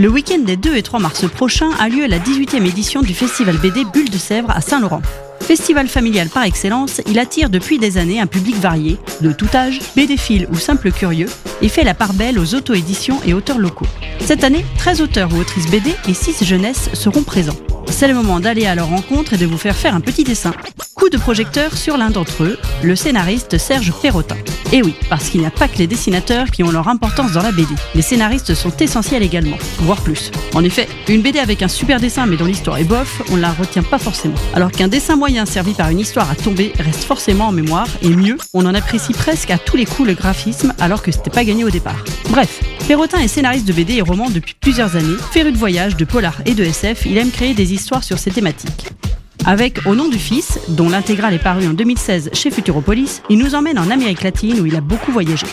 Le week-end des 2 et 3 mars prochains a lieu la 18e édition du festival BD Bulle de Sèvres à Saint-Laurent. Festival familial par excellence, il attire depuis des années un public varié, de tout âge, BDphiles ou simples curieux, et fait la part belle aux auto-éditions et auteurs locaux. Cette année, 13 auteurs ou autrices BD et 6 jeunesses seront présents. C'est le moment d'aller à leur rencontre et de vous faire faire un petit dessin. De projecteur sur l'un d'entre eux, le scénariste Serge Perrotin. Et oui, parce qu'il n'y a pas que les dessinateurs qui ont leur importance dans la BD. Les scénaristes sont essentiels également, voire plus. En effet, une BD avec un super dessin mais dont l'histoire est bof, on ne la retient pas forcément. Alors qu'un dessin moyen servi par une histoire à tomber reste forcément en mémoire, et mieux, on en apprécie presque à tous les coups le graphisme alors que c'était pas gagné au départ. Bref, Perrotin est scénariste de BD et romans depuis plusieurs années. Féru de voyage, de polar et de SF, il aime créer des histoires sur ces thématiques. Avec Au nom du fils, dont l'intégrale est parue en 2016 chez Futuropolis, il nous emmène en Amérique latine où il a beaucoup voyagé.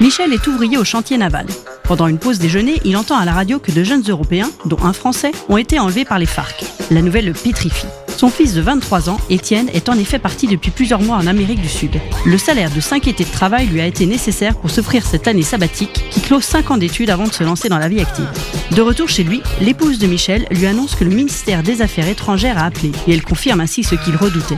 Michel est ouvrier au chantier naval. Pendant une pause déjeuner, il entend à la radio que de jeunes Européens, dont un Français, ont été enlevés par les FARC. La nouvelle le pétrifie. Son fils de 23 ans, Étienne, est en effet parti depuis plusieurs mois en Amérique du Sud. Le salaire de 5 étés de travail lui a été nécessaire pour s'offrir cette année sabbatique qui clôt 5 ans d'études avant de se lancer dans la vie active. De retour chez lui, l'épouse de Michel lui annonce que le ministère des Affaires étrangères a appelé et elle confirme ainsi ce qu'il redoutait.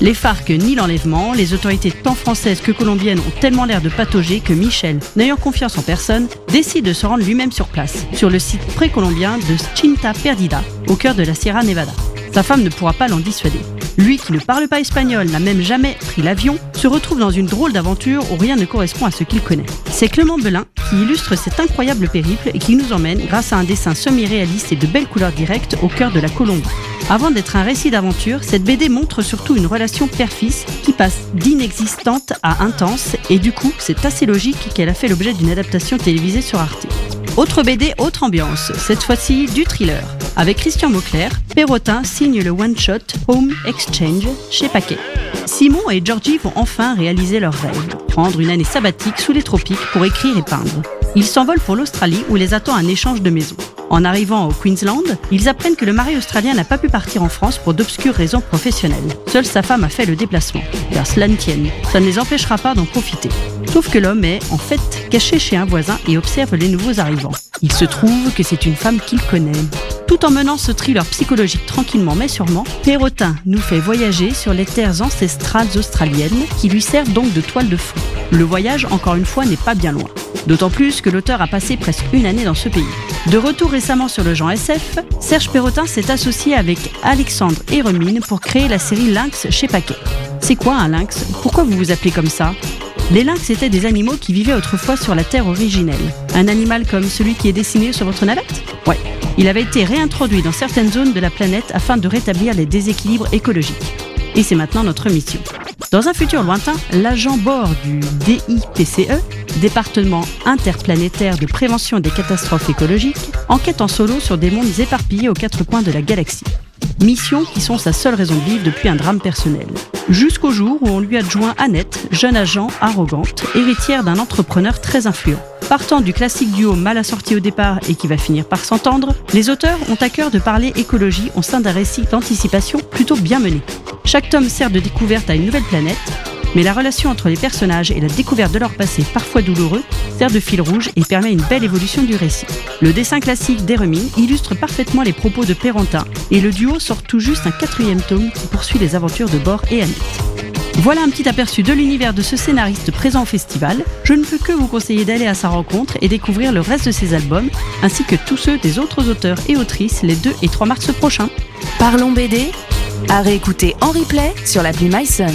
Les FARC nient l'enlèvement, les autorités tant françaises que colombiennes ont tellement l'air de patauger que Michel, n'ayant confiance en personne, décide de se rendre lui-même sur place, sur le site précolombien de Chinta Perdida, au cœur de la Sierra Nevada. Sa femme ne pourra pas l'en dissuader. Lui qui ne parle pas espagnol, n'a même jamais pris l'avion, se retrouve dans une drôle d'aventure où rien ne correspond à ce qu'il connaît. C'est Clément Belin qui illustre cet incroyable périple et qui nous emmène, grâce à un dessin semi-réaliste et de belles couleurs directes, au cœur de la Colombie. Avant d'être un récit d'aventure, cette BD montre surtout une relation père-fils qui passe d'inexistante à intense et du coup, c'est assez logique qu'elle a fait l'objet d'une adaptation télévisée sur Arte. Autre BD, autre ambiance, cette fois-ci du thriller. Avec Christian Mauclair, Perrotin signe le one-shot Home Exchange chez Paquet. Simon et Georgie vont enfin réaliser leur rêve, prendre une année sabbatique sous les tropiques pour écrire et peindre. Ils s'envolent pour l'Australie où les attend un échange de maisons. En arrivant au Queensland, ils apprennent que le mari australien n'a pas pu partir en France pour d'obscures raisons professionnelles. Seule sa femme a fait le déplacement. Car cela ne tienne, ça ne les empêchera pas d'en profiter. Sauf que l'homme est, en fait, caché chez un voisin et observe les nouveaux arrivants. Il se trouve que c'est une femme qu'il connaît. Tout en menant ce thriller psychologique tranquillement mais sûrement, Perrotin nous fait voyager sur les terres ancestrales australiennes qui lui servent donc de toile de fond. Le voyage, encore une fois, n'est pas bien loin. D'autant plus que l'auteur a passé presque une année dans ce pays. De retour récemment sur le genre SF, Serge Perrotin s'est associé avec Alexandre Héremine pour créer la série Lynx chez Paquet. C'est quoi un lynx? Pourquoi vous vous appelez comme ça? Les lynx étaient des animaux qui vivaient autrefois sur la Terre originelle. Un animal comme celui qui est dessiné sur votre navette? Ouais. Il avait été réintroduit dans certaines zones de la planète afin de rétablir les déséquilibres écologiques. Et c'est maintenant notre mission. Dans un futur lointain, l'agent bord du DIPCE, département interplanétaire de prévention des catastrophes écologiques, enquête en solo sur des mondes éparpillés aux quatre coins de la galaxie. Missions qui sont sa seule raison de vivre depuis un drame personnel. Jusqu'au jour où on lui adjoint Annette, jeune agent arrogante, héritière d'un entrepreneur très influent. Partant du classique duo mal assorti au départ et qui va finir par s'entendre, les auteurs ont à cœur de parler écologie au sein d'un récit d'anticipation plutôt bien mené. Chaque tome sert de découverte à une nouvelle planète, mais la relation entre les personnages et la découverte de leur passé parfois douloureux sert de fil rouge et permet une belle évolution du récit. Le dessin classique d'Hermine illustre parfaitement les propos de Perrentin et le duo sort tout juste un quatrième tome qui poursuit les aventures de Bor et Annette. Voilà un petit aperçu de l'univers de ce scénariste présent au festival. Je ne peux que vous conseiller d'aller à sa rencontre et découvrir le reste de ses albums, ainsi que tous ceux des autres auteurs et autrices les 2 et 3 mars prochains. Parlons BD à réécouter en replay sur l'appli MySun.